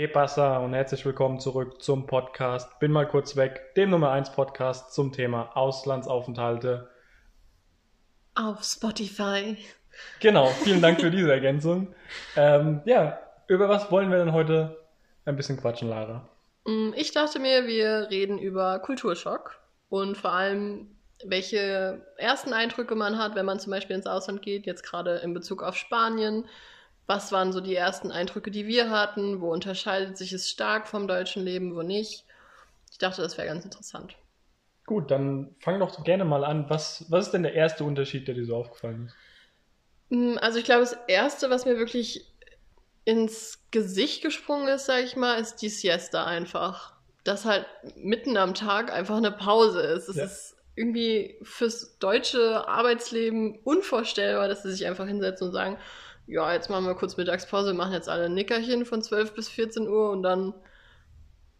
Que pasa und herzlich willkommen zurück zum Podcast. Bin mal kurz weg, dem Nummer 1 Podcast zum Thema Auslandsaufenthalte. Auf Spotify. Genau, vielen Dank für diese Ergänzung. Ähm, ja, über was wollen wir denn heute ein bisschen quatschen, Lara? Mm, Ich dachte mir, wir reden über Kulturschock und vor allem, welche ersten Eindrücke man hat, wenn man zum Beispiel ins Ausland geht, jetzt gerade in Bezug auf Spanien. Was waren so die ersten Eindrücke, die wir hatten? Wo unterscheidet sich es stark vom deutschen Leben, wo nicht? Ich dachte, das wäre ganz interessant. Gut, dann fang doch gerne mal an. Was, was ist denn der erste Unterschied, der dir so aufgefallen ist? Mm, Also ich glaube, das Erste, was mir wirklich ins Gesicht gesprungen ist, sag ich mal, ist die Siesta einfach. Dass halt mitten am Tag einfach eine Pause ist. Es Ja. ist irgendwie fürs deutsche Arbeitsleben unvorstellbar, dass sie sich einfach hinsetzen und sagen, ja, jetzt machen wir kurz Mittagspause, machen jetzt alle ein Nickerchen von 12 bis 14 Uhr und dann,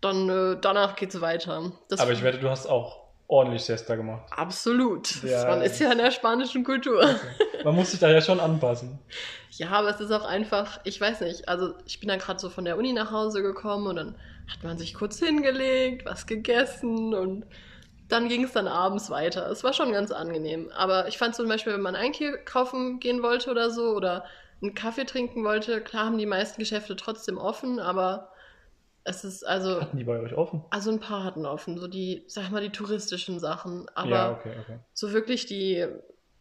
dann äh, danach geht's weiter. Das Aber ich wette, du hast auch ordentlich Siesta gemacht. Absolut. Ja. Man ist ja in der spanischen Kultur. Man muss sich da ja schon anpassen. Ja, aber es ist auch einfach, ich weiß nicht, also ich bin dann gerade so von der Uni nach Hause gekommen und dann hat man sich kurz hingelegt, was gegessen und dann ging es dann abends weiter. Es war schon ganz angenehm. Aber ich fand zum Beispiel, wenn man einkaufen gehen wollte oder so oder einen Kaffee trinken wollte, klar haben die meisten Geschäfte trotzdem offen, aber es ist also, Hatten die bei euch offen? also ein paar hatten offen, so die, sag mal, die touristischen Sachen. Aber ja, okay, okay. so wirklich die,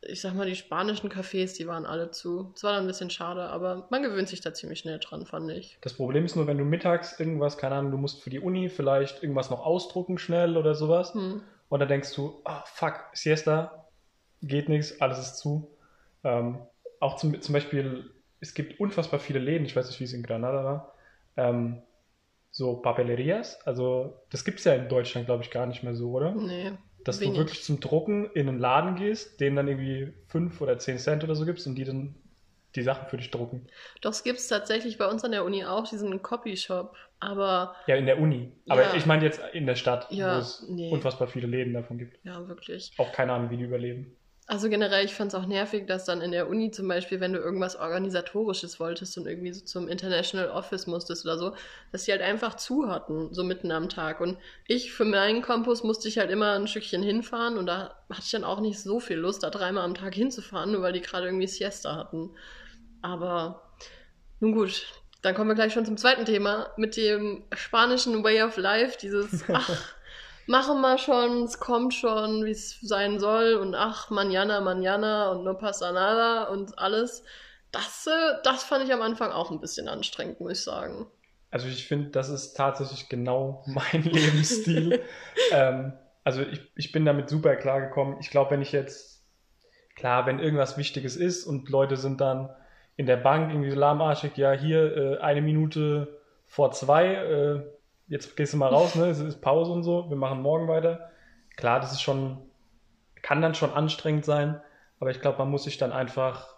ich sag mal, die spanischen Cafés, die waren alle zu. Es war dann ein bisschen schade, aber man gewöhnt sich da ziemlich schnell dran, fand ich. Das Problem ist nur, wenn du mittags irgendwas, keine Ahnung, du musst für die Uni vielleicht irgendwas noch ausdrucken schnell oder sowas. Hm. Und dann denkst du, ah, fuck, Siesta, geht nichts, alles ist zu. Ähm, auch zum, zum Beispiel, es gibt unfassbar viele Läden, ich weiß nicht, wie es in Granada war, ähm, so Papelerias, also das gibt es ja in Deutschland, glaube ich, gar nicht mehr so, oder? Nee. Dass wenig. du wirklich zum Drucken in einen Laden gehst, denen dann irgendwie 5 oder 10 Cent oder so gibst und die dann die Sachen für dich drucken. Doch es gibt es tatsächlich bei uns an der Uni auch, diesen Copyshop. Aber Ja, in der Uni. Aber Ja. ich meine jetzt in der Stadt, Ja, wo es nee. unfassbar viele Läden davon gibt. ja, wirklich. Auch keine Ahnung, wie die überleben. Also generell, ich fand es auch nervig, dass dann in der Uni zum Beispiel, wenn du irgendwas Organisatorisches wolltest und irgendwie so zum International Office musstest oder so, dass die halt einfach zu hatten, so mitten am Tag. Und ich für meinen Campus musste ich halt immer ein Stückchen hinfahren und da hatte ich dann auch nicht so viel Lust, da dreimal am Tag hinzufahren, nur weil die gerade irgendwie Siesta hatten. Aber nun gut, dann kommen wir gleich schon zum zweiten Thema mit dem spanischen Way of Life, dieses, ach, machen wir schon, es kommt schon, wie es sein soll und ach, mañana, mañana und no pasa nada und alles. Das, äh, das fand ich am Anfang auch ein bisschen anstrengend, muss ich sagen. Also ich finde, das ist tatsächlich genau mein Lebensstil. ähm, also ich, ich bin damit super klargekommen. Ich glaube, wenn ich jetzt, klar, wenn irgendwas Wichtiges ist und Leute sind dann in der Bank irgendwie so lahmarschig, ja, hier äh, eine Minute vor zwei, äh, jetzt gehst du mal raus, ne? Es ist Pause und so, wir machen morgen weiter. Klar, das ist schon, kann dann schon anstrengend sein, aber ich glaube, man muss sich dann einfach,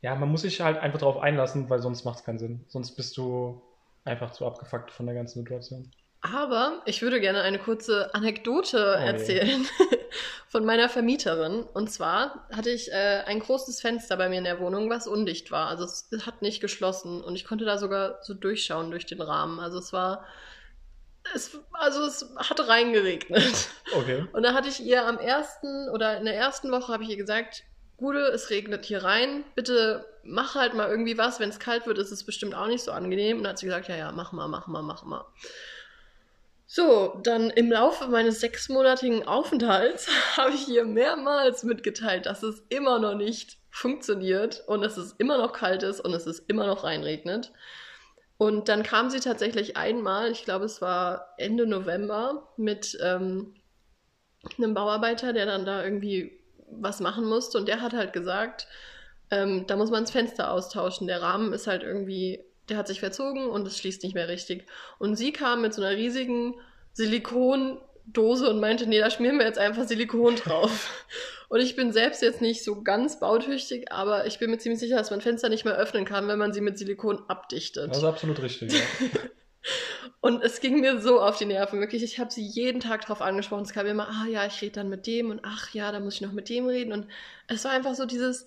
ja, man muss sich halt einfach darauf einlassen, weil sonst macht es keinen Sinn. Sonst bist du einfach zu abgefuckt von der ganzen Situation. Aber ich würde gerne eine kurze Anekdote Oh erzählen von meiner Vermieterin. Und zwar hatte ich äh, ein großes Fenster bei mir in der Wohnung, was undicht war. Also es hat nicht geschlossen und ich konnte da sogar so durchschauen durch den Rahmen. Also es war, es, also es hat reingeregnet. Okay. Und da hatte ich ihr am ersten oder in der ersten Woche habe ich ihr gesagt, Gude, es regnet hier rein, bitte mach halt mal irgendwie was, wenn es kalt wird, ist es bestimmt auch nicht so angenehm. Und dann hat sie gesagt, ja, ja, mach mal, mach mal, mach mal. So, dann im Laufe meines sechsmonatigen Aufenthalts habe ich ihr mehrmals mitgeteilt, dass es immer noch nicht funktioniert und dass es immer noch kalt ist und es ist immer noch reinregnet. Und dann kam sie tatsächlich einmal, ich glaube, es war Ende November, mit ähm, einem Bauarbeiter, der dann da irgendwie was machen musste. Und der hat halt gesagt, ähm, da muss man das Fenster austauschen. Der Rahmen ist halt irgendwie, der hat sich verzogen und es schließt nicht mehr richtig. Und sie kam mit so einer riesigen Silikondose und meinte, nee, da schmieren wir jetzt einfach Silikon drauf. und ich bin selbst jetzt nicht so ganz bautüchtig, aber ich bin mir ziemlich sicher, dass man Fenster nicht mehr öffnen kann, wenn man sie mit Silikon abdichtet. Das ist absolut richtig, ja. Und es ging mir so auf die Nerven, wirklich. Ich habe sie jeden Tag drauf angesprochen. Es kam immer, ah ja, ich rede dann mit dem und ach ja, da muss ich noch mit dem reden. Und es war einfach so dieses,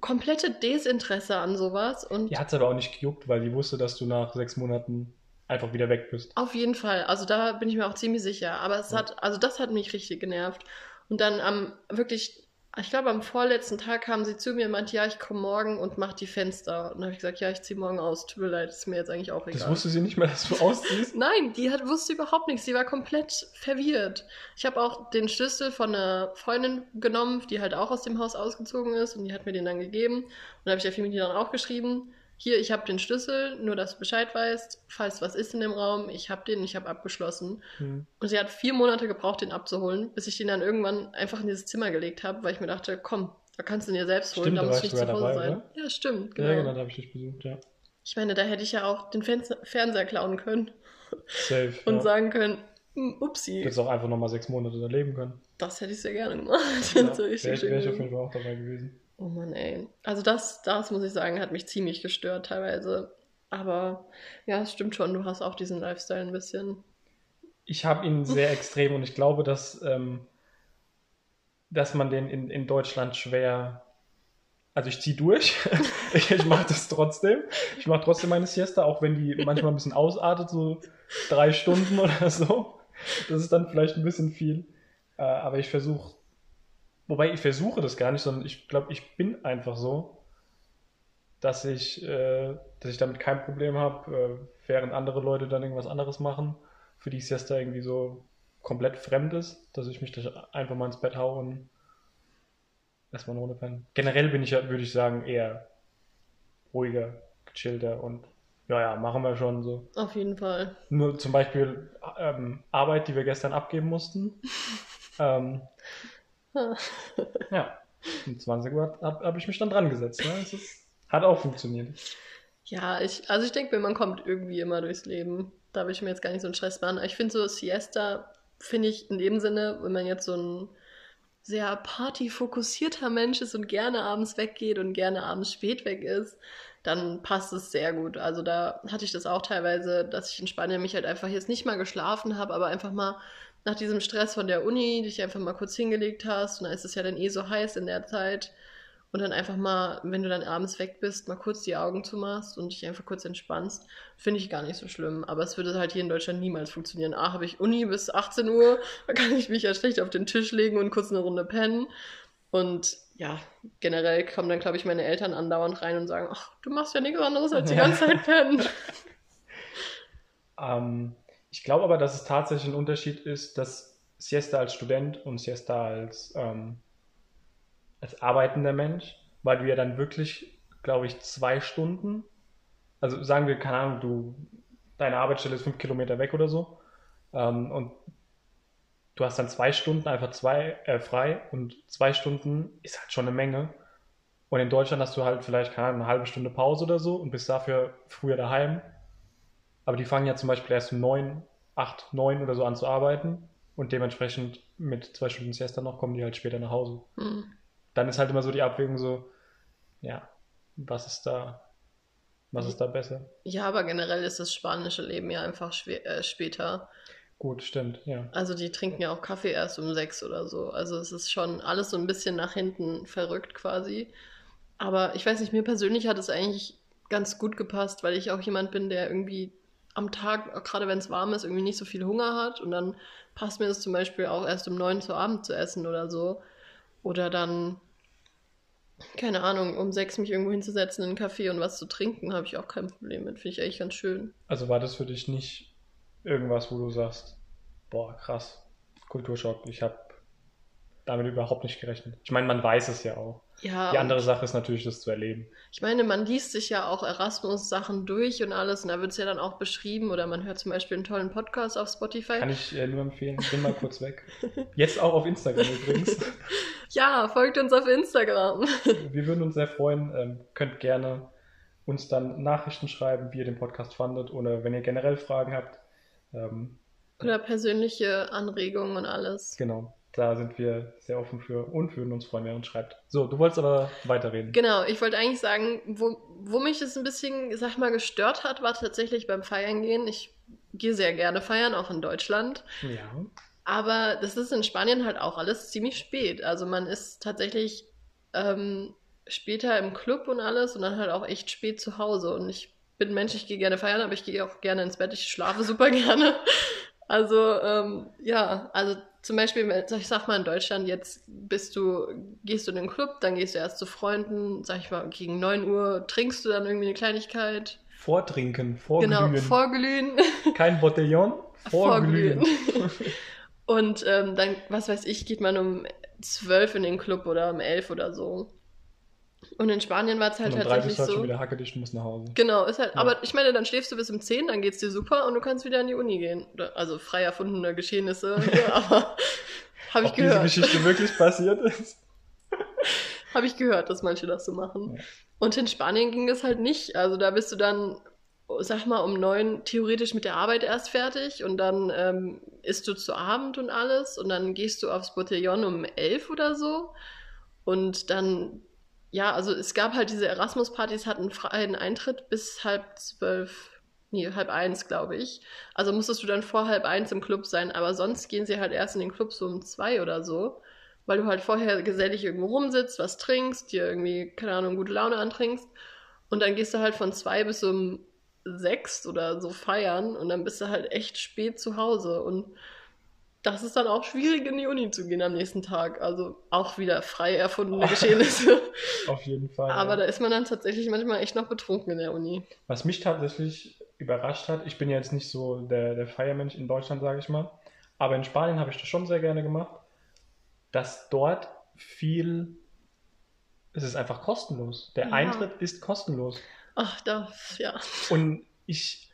komplette Desinteresse an sowas. Und Die hat es aber auch nicht gejuckt, weil die wusste, dass du nach sechs Monaten einfach wieder weg bist. Auf jeden Fall. Also da bin ich mir auch ziemlich sicher. Aber es Ja. hat, also das hat mich richtig genervt. Und dann am wirklich, ich glaube am vorletzten Tag kam sie zu mir und meinte, ja, ich komme morgen und mach die Fenster. Und dann habe ich gesagt, ja, ich ziehe morgen aus. Tut mir leid, ist mir jetzt eigentlich auch egal. Das wusste sie nicht mehr, dass du ausziehst. Nein, die hat, wusste überhaupt nichts. Sie war komplett verwirrt. Ich habe auch den Schlüssel von einer Freundin genommen, die halt auch aus dem Haus ausgezogen ist und die hat mir den dann gegeben. Und dann habe ich der Familie dann auch geschrieben, hier, ich habe den Schlüssel, nur dass du Bescheid weißt, falls was ist in dem Raum, ich habe den, ich habe abgeschlossen. Hm. Und sie hat vier Monate gebraucht, den abzuholen, bis ich den dann irgendwann einfach in dieses Zimmer gelegt habe, weil ich mir dachte, komm, da kannst du ihn dir selbst holen, Stimmt, da du ich nicht zu Hause dabei, sein. Ja, stimmt, genau. Ja, genau, da habe ich dich besucht, ja. Ich meine, da hätte ich ja auch den Fernse- Fernseher klauen können Safe. und ja. sagen können, "Hm, upsi. Du hättest auch einfach nochmal sechs Monate da leben können. Das hätte ich sehr gerne gemacht. Ja, Das wäre wär ich auf jeden Fall auch dabei gewesen. Oh Mann, ey. Also das, das muss ich sagen, hat mich ziemlich gestört teilweise. Aber ja, es stimmt schon, du hast auch diesen Lifestyle ein bisschen. Ich habe ihn sehr extrem und ich glaube, dass, ähm, dass man den in, in Deutschland schwer. Also ich ziehe durch. ich ich mache das trotzdem. Ich mache trotzdem meine Siesta, auch wenn die manchmal ein bisschen ausartet, so drei Stunden oder so. Das ist dann vielleicht ein bisschen viel. Äh, aber ich versuche, wobei ich versuche das gar nicht, sondern ich glaube, ich bin einfach so, dass ich, äh, dass ich damit kein Problem habe, äh, während andere Leute dann irgendwas anderes machen, für die Siesta irgendwie so komplett fremd ist, dass ich mich da einfach mal ins Bett hau und erstmal eine Runde pennen. Generell bin ich ja, würde ich sagen, eher ruhiger, gechillter und ja, ja, machen wir schon so. Auf jeden Fall. Nur zum Beispiel ähm, Arbeit, die wir gestern abgeben mussten. ähm, ja, um 20 Uhr habe hab ich mich dann dran gesetzt. Ne? Ist, hat auch funktioniert. Ja, ich, also ich denke mir, man kommt irgendwie immer durchs Leben. Da will ich mir jetzt gar nicht so einen Stress machen. Ich finde so Siesta, finde ich in dem Sinne, wenn man jetzt so ein sehr partyfokussierter Mensch ist und gerne abends weggeht und gerne abends spät weg ist, dann passt es sehr gut. Also da hatte ich das auch teilweise, dass ich in Spanien mich halt einfach jetzt nicht mal geschlafen habe, aber einfach mal nach diesem Stress von der Uni, dich einfach mal kurz hingelegt hast und da ist es ja dann eh so heiß in der Zeit und dann einfach mal, wenn du dann abends weg bist, mal kurz die Augen zumachst und dich einfach kurz entspannst, finde ich gar nicht so schlimm. Aber es würde halt hier in Deutschland niemals funktionieren. Ah, habe ich Uni bis 18 Uhr, da kann ich mich ja schlecht auf den Tisch legen und kurz eine Runde pennen. Und ja, generell kommen dann, glaube ich, meine Eltern andauernd rein und sagen, ach, du machst ja nichts anderes als die ganze Zeit pennen. Ähm, ich glaube aber, dass es tatsächlich ein Unterschied ist, dass Siesta als Student und Siesta als, ähm, als arbeitender Mensch, weil du ja dann wirklich, glaube ich, zwei Stunden, also sagen wir, keine Ahnung, du, deine Arbeitsstelle ist fünf Kilometer weg oder so, ähm, und du hast dann zwei Stunden einfach zwei äh, frei und zwei Stunden ist halt schon eine Menge. Und in Deutschland hast du halt vielleicht, keine Ahnung, eine halbe Stunde Pause oder so und bist dafür früher daheim. Aber die fangen ja zum Beispiel erst um neun, acht, neun oder so an zu arbeiten und dementsprechend mit zwei Stunden Siesta noch kommen die halt später nach Hause. Hm. Dann ist halt immer so die Abwägung so, ja, was ist da, was ist da besser? Ja, aber generell ist das spanische Leben ja einfach äh, später. Gut, stimmt, ja. Also die trinken ja auch Kaffee erst um sechs oder so. Also es ist schon alles so ein bisschen nach hinten verrückt quasi. Aber ich weiß nicht, mir persönlich hat es eigentlich ganz gut gepasst, weil ich auch jemand bin, der irgendwie am Tag, gerade wenn es warm ist, irgendwie nicht so viel Hunger hat. Und dann passt mir das zum Beispiel auch erst um neun zu Abend zu essen oder so. Oder dann, keine Ahnung, um sechs mich irgendwo hinzusetzen in einen Café und was zu trinken, habe ich auch kein Problem mit. Finde ich eigentlich ganz schön. Also war das für dich nicht irgendwas, wo du sagst, boah, krass, Kulturschock, ich habe damit überhaupt nicht gerechnet. Ich meine, man weiß es ja auch. Ja, Die andere Sache ist natürlich, das zu erleben. Ich meine, man liest sich ja auch Erasmus-Sachen durch und alles und da wird es ja dann auch beschrieben oder man hört zum Beispiel einen tollen Podcast auf Spotify. Kann ich äh, nur empfehlen, bin mal kurz weg. Jetzt auch auf Instagram übrigens. Ja, folgt uns auf Instagram. Wir würden uns sehr freuen. Ähm, könnt gerne uns dann Nachrichten schreiben, wie ihr den Podcast fandet oder wenn ihr generell Fragen habt. Ähm, Oder persönliche Anregungen und alles. genau, da sind wir sehr offen für und würden uns freuen, wenn ihr uns schreibt. So, du wolltest aber weiterreden. Genau, ich wollte eigentlich sagen, wo, wo mich das ein bisschen, sag mal, gestört hat, war tatsächlich beim Feiern gehen. Ich gehe sehr gerne feiern, auch in Deutschland. Ja. Aber das ist in Spanien halt auch alles ziemlich spät. Also man ist tatsächlich ähm, später im Club und alles und dann halt auch echt spät zu Hause. Und ich bin Mensch, ich gehe gerne feiern, aber ich gehe auch gerne ins Bett, ich schlafe super gerne. Also, ähm, ja, also zum Beispiel, ich sag mal in Deutschland, jetzt bist du, gehst du in den Club, dann gehst du erst zu Freunden, sag ich mal, gegen 9 Uhr trinkst du dann irgendwie eine Kleinigkeit. Vortrinken, vorglühen. Genau, vorglühen. Kein Botellon, vorglühen. Vorglühen. Und ähm, dann, was weiß ich, geht man um 12 in den Club oder um 11 oder so. Und in Spanien war es halt Und um drei tatsächlich du halt so. schon wieder hackedicht und musst nach Hause. Genau, ist halt, Ja. aber ich meine, dann schläfst du bis um 10, dann geht's dir super und du kannst wieder in die Uni gehen. Also frei erfundene Geschehnisse, hier, aber habe ich Ob diese gehört. Geschichte wirklich passiert ist? Habe ich gehört, dass manche das so machen. Ja. Und in Spanien ging das halt nicht. Also da bist du dann, sag mal, um neun theoretisch mit der Arbeit erst fertig und dann ähm, isst du zu Abend und alles und dann gehst du aufs Botellon um elf oder so. Und dann, ja, also es gab halt diese Erasmus-Partys, hatten freien Eintritt bis halb zwölf, nee, halb eins, glaube ich. Also musstest du dann vor halb eins im Club sein, aber sonst gehen sie halt erst in den Club so um zwei oder so weil du halt vorher gesellig irgendwo rumsitzt, was trinkst, dir irgendwie, keine Ahnung, gute Laune antrinkst. Und dann gehst du halt von zwei bis um sechs oder so feiern und dann bist du halt echt spät zu Hause. Und das ist dann auch schwierig, in die Uni zu gehen am nächsten Tag. Also auch wieder frei erfundene Geschehnisse. Auf jeden Fall. Aber ja. da ist man dann tatsächlich manchmal echt noch betrunken in der Uni. Was mich tatsächlich überrascht hat, ich bin ja jetzt nicht so der, der Feiermensch in Deutschland, sage ich mal, aber in Spanien habe ich das schon sehr gerne gemacht, dass dort viel, es ist einfach kostenlos. Der Ja. Eintritt ist kostenlos. Ach, da, ja. Und ich,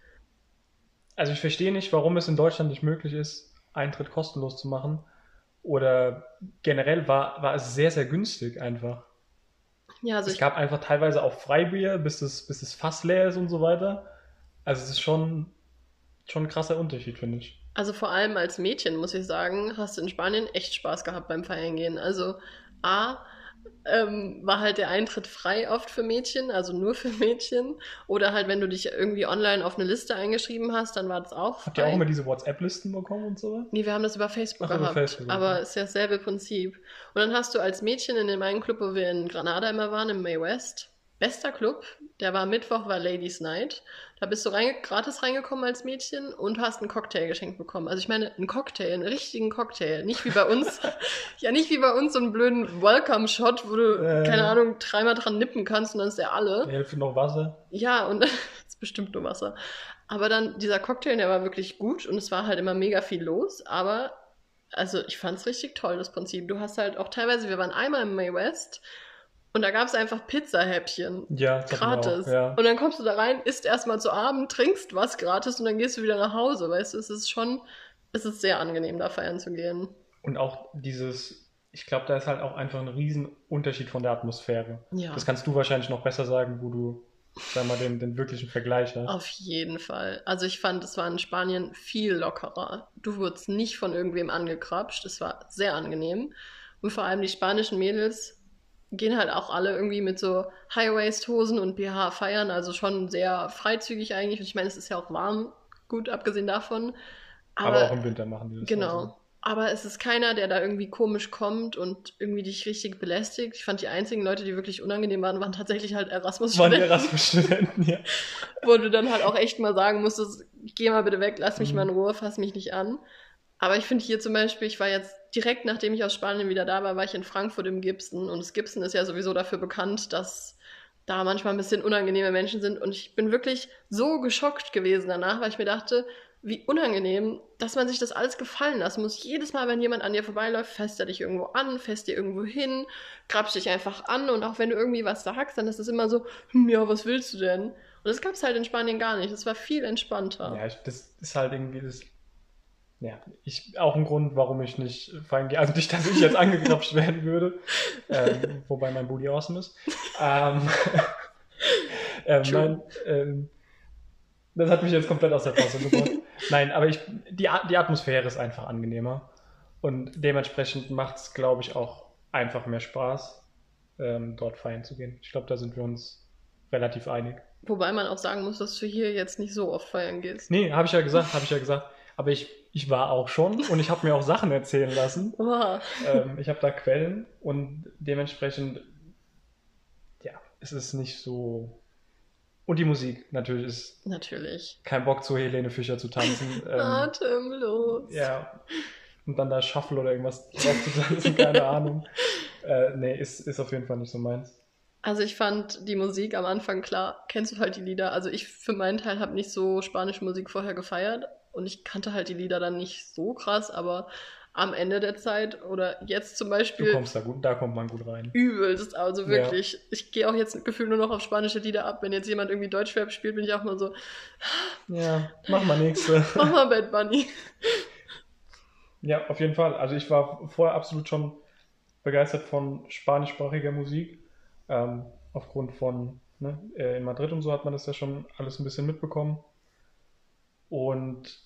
also ich verstehe nicht, warum es in Deutschland nicht möglich ist, Eintritt kostenlos zu machen. Oder generell war, war es sehr, sehr günstig einfach. Ja, also es gab einfach teilweise auch Freibier, bis das, bis das Fass leer ist und so weiter. Also es ist schon, schon ein krasser Unterschied, finde ich. Also vor allem als Mädchen, muss ich sagen, hast du in Spanien echt Spaß gehabt beim Feiern gehen. Also A, ähm, war halt der Eintritt frei oft für Mädchen, also nur für Mädchen. Oder halt, wenn du dich irgendwie online auf eine Liste eingeschrieben hast, dann war das auch frei. Habt ihr auch immer diese WhatsApp-Listen bekommen und so? Nee, wir haben das über Facebook Ach, über gehabt. Facebook, aber okay. ist ja dasselbe Prinzip. Und dann hast du als Mädchen in dem einen Club, wo wir in Granada immer waren, im May West, bester Club, der war Mittwoch, war Ladies Night. Da bist du reinge gratis reingekommen als Mädchen und hast einen Cocktail geschenkt bekommen. Also ich meine, einen Cocktail, einen richtigen Cocktail. Nicht wie bei uns, ja nicht wie bei uns so einen blöden Welcome-Shot, wo du, Äh. keine Ahnung, dreimal dran nippen kannst und dann ist der alle. Die Hälfte noch Wasser. Ja, und ist bestimmt nur Wasser. Aber dann dieser Cocktail, der war wirklich gut und es war halt immer mega viel los, aber also ich fand's richtig toll, das Prinzip. Du hast halt auch teilweise, wir waren einmal im May West und da gab's einfach Pizzahäppchen. Ja, Gratis. Auch, ja. Und dann kommst du da rein, isst erstmal zu Abend, trinkst was gratis und dann gehst du wieder nach Hause. Weißt du, es ist schon, es ist sehr angenehm, da feiern zu gehen. Und auch dieses, ich glaube, da ist halt auch einfach ein riesen Unterschied von der Atmosphäre. Ja. Das kannst du wahrscheinlich noch besser sagen, wo du, sag mal, den, den wirklichen Vergleich hast. Auf jeden Fall. Also ich fand, es war in Spanien viel lockerer. Du wurdest nicht von irgendwem angekrapscht. Es war sehr angenehm. Und vor allem die spanischen Mädels gehen halt auch alle irgendwie mit so High-Waist-Hosen und BH feiern. Also schon sehr freizügig eigentlich. Und ich meine, es ist ja auch warm, gut abgesehen davon. Aber, auch im Winter machen die das. Genau. Also. Aber es ist keiner, der da irgendwie komisch kommt und irgendwie dich richtig belästigt. Ich fand, die einzigen Leute, die wirklich unangenehm waren, waren tatsächlich halt Waren Erasmus-Studenten Erasmus-Studenten, ja. wo du dann halt auch echt mal sagen musstest, geh mal bitte weg, lass mich Mhm. mal in Ruhe, fass mich nicht an. Aber ich finde hier zum Beispiel, ich war jetzt direkt nachdem ich aus Spanien wieder da war, war ich in Frankfurt im Gibson und das Gibson ist ja sowieso dafür bekannt, dass da manchmal ein bisschen unangenehme Menschen sind und ich bin wirklich so geschockt gewesen danach, weil ich mir dachte, wie unangenehm, dass man sich das alles gefallen lassen muss. Jedes Mal, wenn jemand an dir vorbeiläuft, fässt er dich irgendwo an, fässt dir irgendwo hin, grapscht dich einfach an und auch wenn du irgendwie was sagst, dann ist es immer so, hm, ja, was willst du denn? Und das gab es halt in Spanien gar nicht. Das war viel entspannter. Ja, das ist halt irgendwie das. Ja, ich, auch ein Grund, warum ich nicht feiern gehe. Also nicht, dass ich jetzt angegrapscht werden würde, ähm, wobei mein Booty awesome ist. Ähm, ähm, nein, ähm, das hat mich jetzt komplett aus der Fassung gebracht. Nein, aber ich, die, die Atmosphäre ist einfach angenehmer. Und dementsprechend macht es, glaube ich, auch einfach mehr Spaß, ähm, dort feiern zu gehen. Ich glaube, da sind wir uns relativ einig. Wobei man auch sagen muss, dass du hier jetzt nicht so oft feiern gehst. Nee, habe ich ja gesagt, habe ich ja gesagt. Aber ich, ich war auch schon und ich habe mir auch Sachen erzählen lassen. Wow. Ähm, ich habe da Quellen und dementsprechend es ist nicht so. Und die Musik natürlich ist Natürlich. kein Bock zu Helene Fischer zu tanzen. ähm, Atemlos. ja. Und dann da Shuffle oder irgendwas drauf zu tanzen, keine Ahnung. Äh, nee, ist, ist auf jeden Fall nicht so meins. Also ich fand die Musik am Anfang klar, kennst du halt die Lieder. Also ich für meinen Teil habe nicht so spanische Musik vorher gefeiert und ich kannte halt die Lieder dann nicht so krass, aber am Ende der Zeit oder jetzt zum Du Beispiel kommst da gut, da kommt man gut rein. übelst. Also Ja. wirklich, ich gehe auch jetzt gefühlt nur noch auf spanische Lieder ab. Wenn jetzt jemand irgendwie Deutschrap spielt, bin ich auch mal so, Ja, mach mal nächste. mach mal Bad Bunny. Ja, auf jeden Fall. Also ich war vorher absolut schon begeistert von spanischsprachiger Musik. Ähm, aufgrund von, ne, äh, in Madrid und so hat man das ja schon alles ein bisschen mitbekommen. Und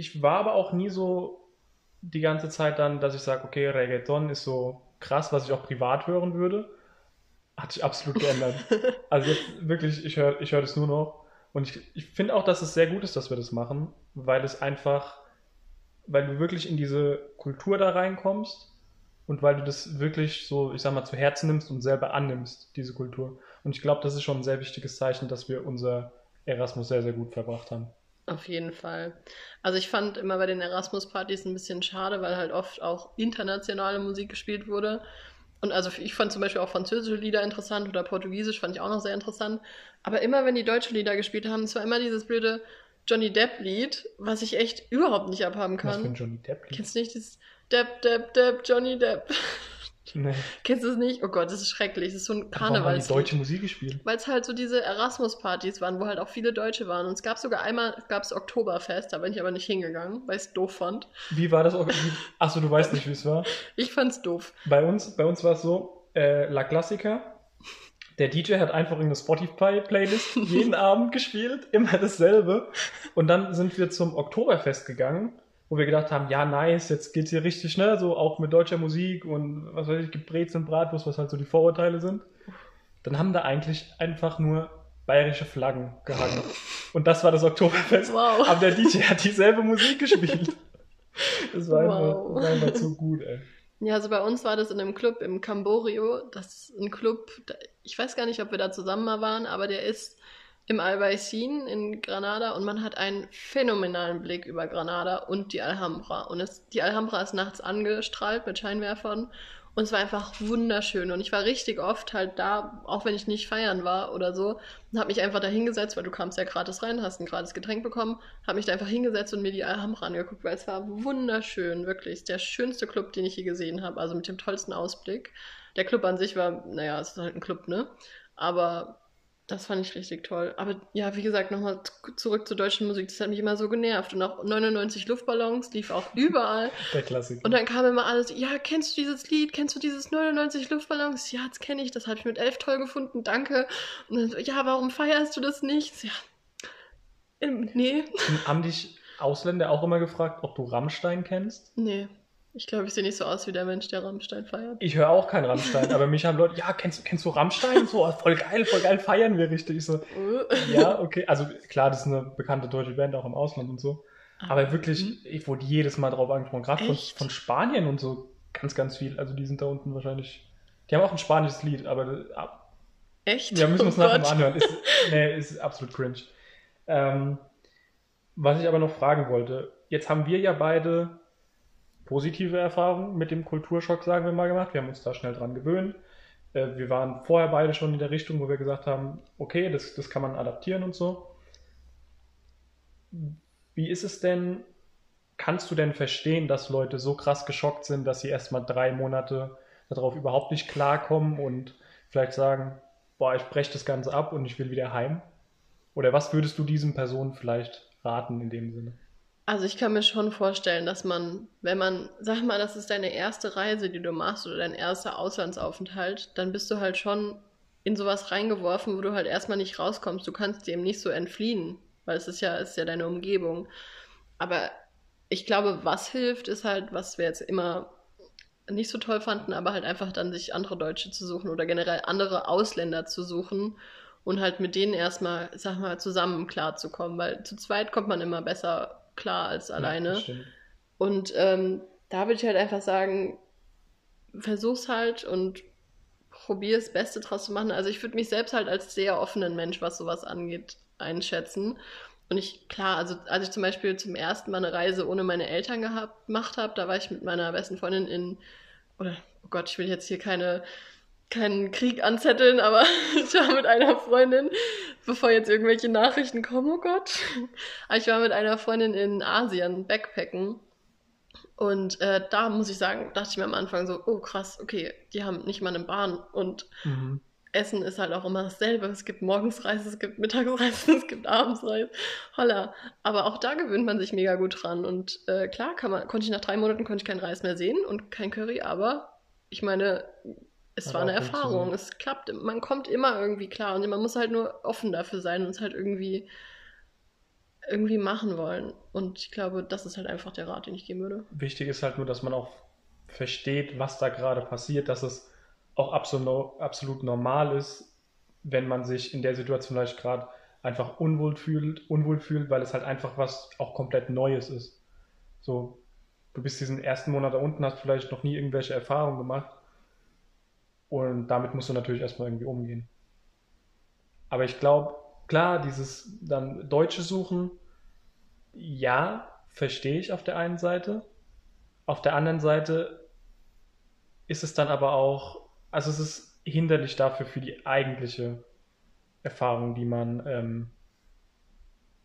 ich war aber auch nie so die ganze Zeit dann, dass ich sage, okay, Reggaeton ist so krass, was ich auch privat hören würde. Hat sich absolut geändert. Also jetzt wirklich, ich höre ich hör das nur noch. Und ich, ich finde auch, dass es sehr gut ist, dass wir das machen, weil es einfach, weil du wirklich in diese Kultur da reinkommst und weil du das wirklich so, ich sag mal, zu Herzen nimmst und selber annimmst, diese Kultur. Und ich glaube, das ist schon ein sehr wichtiges Zeichen, dass wir unser Erasmus sehr, sehr gut verbracht haben. Auf jeden Fall. Also ich fand immer bei den Erasmus-Partys ein bisschen schade, weil halt oft auch internationale Musik gespielt wurde. Und also ich fand zum Beispiel auch französische Lieder interessant oder Portugiesisch fand ich auch noch sehr interessant. Aber immer wenn die deutsche Lieder gespielt haben, es war immer dieses blöde Johnny Depp-Lied, was ich echt überhaupt nicht abhaben Was für ein kann. Johnny Depp? Kennst du nicht dieses Depp, Depp, Depp, Johnny Depp? Nee. Kennst du es nicht? Oh Gott, das ist schrecklich. Das ist so ein Warum Karnevalslied. deutsche Musik gespielt? Weil es halt so diese Erasmus-Partys waren, wo halt auch viele Deutsche waren. Und es gab sogar einmal, es gab Oktoberfest, da bin ich aber nicht hingegangen, weil ich es doof fand. Wie war das? Achso, du weißt nicht, wie es war. Ich fand's doof. Bei uns, bei uns war es so, äh, La Classica. Der DJ hat einfach irgendeine Spotify-Playlist jeden Abend gespielt, immer dasselbe. Und dann sind wir zum Oktoberfest gegangen, wo wir gedacht haben, ja, nice, jetzt geht's hier richtig schnell, so auch mit deutscher Musik und was weiß ich, Gebrezeln, Bratwurst, was halt so die Vorurteile sind. Dann haben da eigentlich einfach nur bayerische Flaggen gehangen. Und das war das Oktoberfest. Wow. Aber der DJ hat dieselbe Musik gespielt. Das war, Wow. einfach, das war einfach zu gut, ey. Ja, also bei uns war das in einem Club im Camborio. Das ist ein Club, ich weiß gar nicht, ob wir da zusammen mal waren, aber der ist im Albaicin in Granada und man hat einen phänomenalen Blick über Granada und die Alhambra. Und es, die Alhambra ist nachts angestrahlt mit Scheinwerfern und es war einfach wunderschön. Und ich war richtig oft halt da, auch wenn ich nicht feiern war oder so, und habe mich einfach da hingesetzt, weil du kamst ja gratis rein, hast ein gratis Getränk bekommen, habe mich da einfach hingesetzt und mir die Alhambra angeguckt, weil es war wunderschön, wirklich. Der schönste Club, den ich je gesehen habe, also mit dem tollsten Ausblick. Der Club an sich war, naja, es ist halt ein Club, ne? Aber das fand ich richtig toll. Aber ja, wie gesagt, nochmal zurück zur deutschen Musik. Das hat mich immer so genervt. Und auch 99 Luftballons lief auch überall. Der Klassiker. Und dann kam immer alles, ja, kennst du dieses Lied? Kennst du dieses 99 Luftballons? Ja, das kenne ich, das habe ich mit elf toll gefunden, danke. Und dann so, ja, warum feierst du das nicht? Ja, nee, Und haben dich Ausländer auch immer gefragt, ob du Rammstein kennst? nee. Ich glaube, ich sehe nicht so aus wie der Mensch, der Rammstein feiert. Ich höre auch kein Rammstein, aber mich haben Leute, ja, kennst, kennst du Rammstein? So, oh, voll geil, voll geil, feiern wir richtig. Ich so, ja, okay. Also klar, das ist eine bekannte deutsche Band, auch im Ausland und so. Aber wirklich, ich wurde jedes Mal drauf angesprochen, gerade von, Mhm. Von Spanien und so ganz, ganz viel. Also die sind da unten wahrscheinlich. Die haben auch ein spanisches Lied, aber ah, Echt? ja, müssen wir uns Oh nachher mal anhören. Ist, nee, ist absolut cringe. Ähm, was ich aber noch fragen wollte, jetzt haben wir ja beide positive Erfahrungen mit dem Kulturschock, sagen wir mal, gemacht. Wir haben uns da schnell dran gewöhnt. Äh, wir waren vorher beide schon in der Richtung, wo wir gesagt haben, okay, das, das kann man adaptieren und so. Wie ist es denn, kannst du denn verstehen, dass Leute so krass geschockt sind, dass sie erstmal drei Monate darauf überhaupt nicht klarkommen und vielleicht sagen, boah, ich breche das Ganze ab und ich will wieder heim? Oder was würdest du diesen Personen vielleicht raten in dem Sinne? Also ich kann mir schon vorstellen, dass man, wenn man, sag mal, das ist deine erste Reise, die du machst oder dein erster Auslandsaufenthalt, dann bist du halt schon in sowas reingeworfen, wo du halt erstmal nicht rauskommst. Du kannst dem nicht so entfliehen, weil es ist ja, es ist ja deine Umgebung. Aber ich glaube, was hilft, ist halt, was wir jetzt immer nicht so toll fanden, aber halt einfach dann sich andere Deutsche zu suchen oder generell andere Ausländer zu suchen und halt mit denen erstmal, sag mal, zusammen klarzukommen, weil zu zweit kommt man immer besser klar als Ja, alleine. stimmt. Und ähm, da würde ich halt einfach sagen, versuch's halt und probiere das Beste draus zu machen. Also ich würde mich selbst halt als sehr offenen Mensch, was sowas angeht, einschätzen. Und ich, klar, also als ich zum Beispiel zum ersten Mal eine Reise ohne meine Eltern gehabt, gemacht habe, da war ich mit meiner besten Freundin in, oder, oh Gott, ich will jetzt hier keine, keinen Krieg anzetteln, aber ich war mit einer Freundin, bevor jetzt irgendwelche Nachrichten kommen, oh Gott. Ich war mit einer Freundin in Asien, Backpacken. Und äh, da muss ich sagen, dachte ich mir am Anfang so, oh krass, okay, die haben nicht mal eine Bahn und Mhm. Essen ist halt auch immer dasselbe. Es gibt Morgensreis, es gibt Mittagsreis, es gibt Abendsreis. Holla. Aber auch da gewöhnt man sich mega gut dran. Und äh, klar, man, konnte ich nach drei Monaten konnte ich keinen Reis mehr sehen und kein Curry, aber ich meine, es Hat war eine Erfahrung. Es klappt, man kommt immer irgendwie klar und man muss halt nur offen dafür sein und es halt irgendwie irgendwie machen wollen. Und ich glaube, das ist halt einfach der Rat, den ich geben würde. Wichtig ist halt nur, dass man auch versteht, was da gerade passiert, dass es auch absolut, absolut normal ist, wenn man sich in der Situation vielleicht gerade einfach unwohl fühlt, unwohl fühlt, weil es halt einfach was auch komplett Neues ist. So, du bist diesen ersten Monat da unten, hast vielleicht noch nie irgendwelche Erfahrungen gemacht und damit musst du natürlich erstmal irgendwie umgehen. Aber ich glaube, klar, dieses dann Deutsche suchen, ja, verstehe ich auf der einen Seite. Auf der anderen Seite ist es dann aber auch, also es ist hinderlich dafür für die eigentliche Erfahrung, die man, ähm,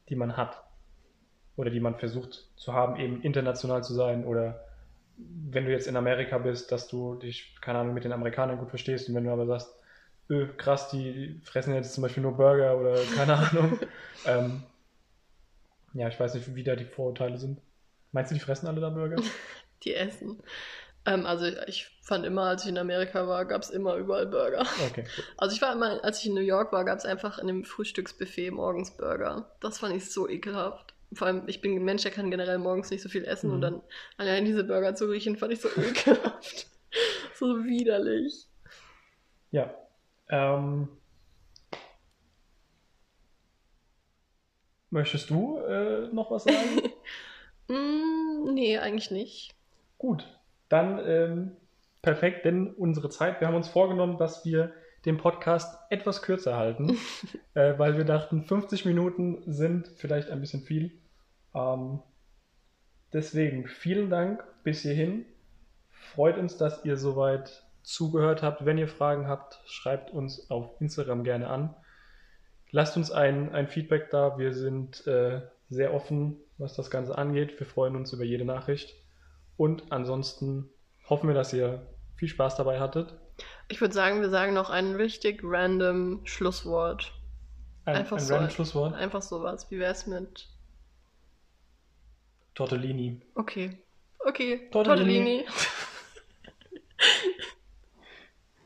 die man hat. Oder die man versucht zu haben, eben international zu sein. Oder wenn du jetzt in Amerika bist, dass du dich, keine Ahnung, mit den Amerikanern gut verstehst. Und wenn du aber sagst, öh, krass, die fressen jetzt zum Beispiel nur Burger oder keine Ahnung. ähm, ja, ich weiß nicht, wie da die Vorurteile sind. Meinst du, die fressen alle da Burger? Die essen. Ähm, also ich fand immer, als ich in Amerika war, gab es immer überall Burger. Okay. Also ich war immer, als ich in New York war, gab es einfach in dem Frühstücksbuffet morgens Burger. Das fand ich so ekelhaft. Vor allem, ich bin ein Mensch, der kann generell morgens nicht so viel essen Mhm. und dann allein diese Burger zu riechen, fand ich so ekelhaft. so widerlich. Ja. Ähm, möchtest du äh, noch was sagen? Mm, nee, eigentlich nicht. Gut, dann ähm, perfekt, denn unsere Zeit, wir haben uns vorgenommen, dass wir den Podcast etwas kürzer halten, äh, weil wir dachten, 50 Minuten sind vielleicht ein bisschen viel. Ähm, deswegen vielen Dank bis hierhin. Freut uns, dass ihr soweit zugehört habt. Wenn ihr Fragen habt, schreibt uns auf Instagram gerne an. Lasst uns ein, ein Feedback da. Wir sind äh, sehr offen, was das Ganze angeht. Wir freuen uns über jede Nachricht. Und ansonsten hoffen wir, dass ihr viel Spaß dabei hattet. Ich würde sagen, wir sagen noch ein richtig random Schlusswort. Ein, Einfach ein so. random Schlusswort. Einfach sowas. Wie wär's mit. Tortellini. Okay. Okay. Tortellini. Tortellini.